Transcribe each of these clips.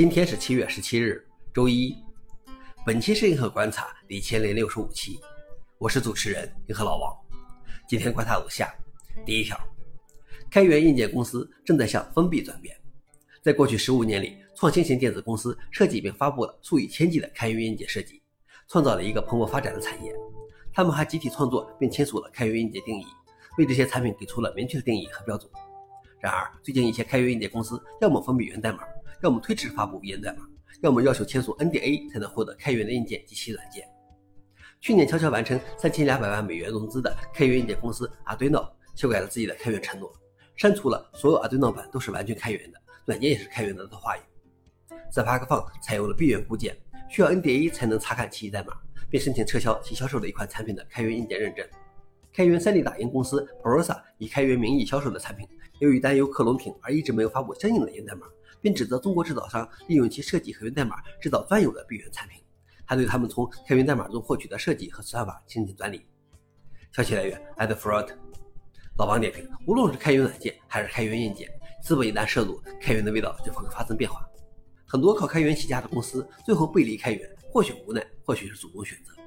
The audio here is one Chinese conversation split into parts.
今天是七月十七日，周一。本期是银河观察第一千零六十五期，我是主持人银河老王。今天观察如下：第一条，开源硬件公司正在向封闭转变。在过去十五年里，创新型电子公司设计并发布了数以千计的开源硬件设计，创造了一个蓬勃发展的产业。他们还集体创作并签署了开源硬件定义，为这些产品给出了明确的定义和标准。然而，最近一些开源硬件公司要么封闭源代码。要么推迟发布源代码，要么要求签署 NDA 才能获得开源的硬件及其软件。去年悄悄完成三千两百万美元融资的开源硬件公司 Arduino 修改了自己的开源承诺，删除了所有 Arduino 版都是完全开源的，软件也是开源的的话语。Sparkfun 采用了闭源固件，需要 NDA 才能查看其代码，并申请撤销其销售的一款产品的开源硬件认证。开源 3D 打印公司 Prosa 以开源名义销售的产品，由于担忧克隆品而一直没有发布相应的源代码。并指责中国制造商利用其设计和源代码制造专有的闭源产品，还对他们从开源代码中获取的设计和算法申请专利。消息来源：Ad Fraud。老王点评：无论是开源软件还是开源硬件，资本一旦涉入，开源的味道就会发生变化。很多靠开源起家的公司最后背离开源，或许无奈，或许是主动选择。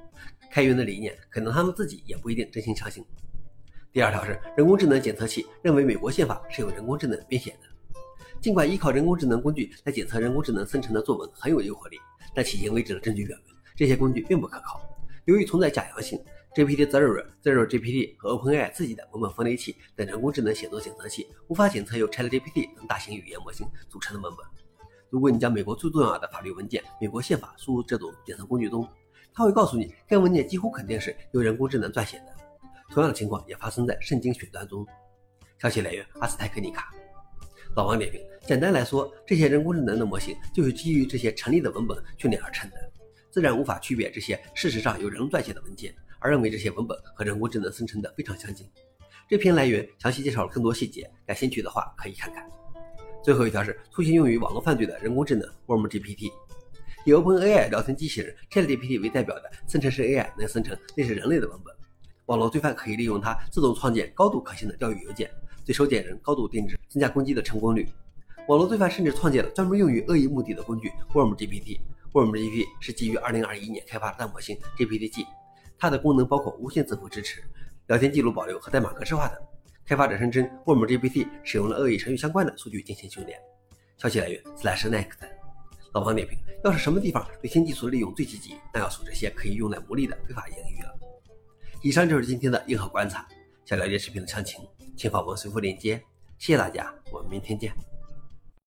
开源的理念，可能他们自己也不一定真心相信。第二条是人工智能检测器认为美国宪法是由人工智能编写的。尽管依靠人工智能工具来检测人工智能生成的作文很有诱惑力，但迄今为止的证据表明，这些工具并不可靠。由于存在假阳性，GPT Zero、Zero GPT 和 OpenAI 自己的文本分类器等人工智能写作检测器无法检测由 ChatGPT 等大型语言模型组成的文本。如果你将美国最重要的法律文件《美国宪法》输入这种检测工具中，它会告诉你该文件几乎肯定是由人工智能撰写的。同样的情况也发生在圣经选段中。消息来源：阿斯泰克尼卡。老王点评：简单来说，这些人工智能的模型就是基于这些成立的文本训练而成的，自然无法区别这些事实上由人撰写的文件，而认为这些文本和人工智能生成的非常相近。这篇来源详细介绍了更多细节，感兴趣的话可以看看。最后一条是出行用于网络犯罪的人工智能 Worm GPT，以 OpenAI 聊天机器人 ChatGPT 为代表的生成式 AI 能生成类似人类的文本，网络罪犯可以利用它自动创建高度可信的钓鱼邮件。对收件人高度定制，增加攻击的成功率。网络罪犯甚至创建了专门用于恶意目的的工具 Worm GPT。Worm GPT 是基于2021年开发的大模型 GPT-G，它的功能包括无线字符支持、聊天记录保留和代码格式化等。开发者声称，Worm GPT 使用了恶意程序相关的数据进行训练。消息来源：SlashNext。老王点评：要是什么地方对新技术的利用最积极，那要数这些可以用来牟利的非法营域了。以上就是今天的硬核观察。想了解视频的详情。请访问随附链接，谢谢大家，我们明天见。